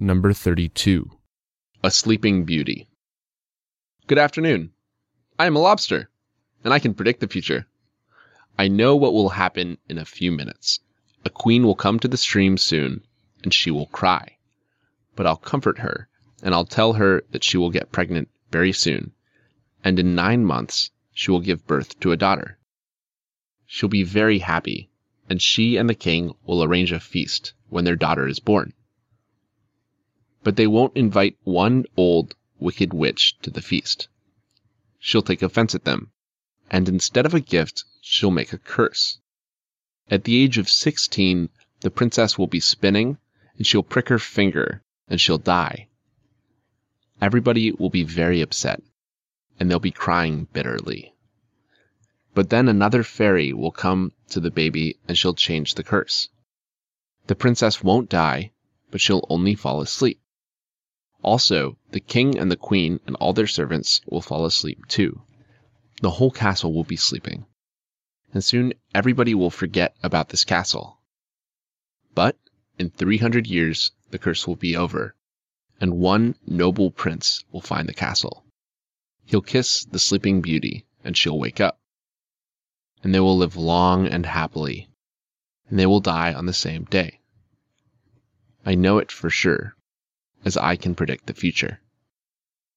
Number 32. A Sleeping Beauty. Good afternoon. I am a lobster, and I can predict the future. I know what will happen in a few minutes. A queen will come to the stream soon, and she will cry. But I'll comfort her, and I'll tell her that she will get pregnant very soon, and in nine months she will give birth to a daughter. She'll be very happy, and she and the king will arrange a feast when their daughter is born. But they won't invite one old, wicked witch to the feast. She'll take offense at them, and instead of a gift, she'll make a curse. At the age of sixteen, the princess will be spinning, and she'll prick her finger, and she'll die. Everybody will be very upset, and they'll be crying bitterly. But then another fairy will come to the baby, and she'll change the curse. The princess won't die, but she'll only fall asleep. Also, the king and the queen and all their servants will fall asleep too. The whole castle will be sleeping. And soon everybody will forget about this castle. But in 300 years, the curse will be over, and one noble prince will find the castle. He'll kiss the sleeping beauty, and she'll wake up. And they will live long and happily, and they will die on the same day. I know it for sure as I can predict the future.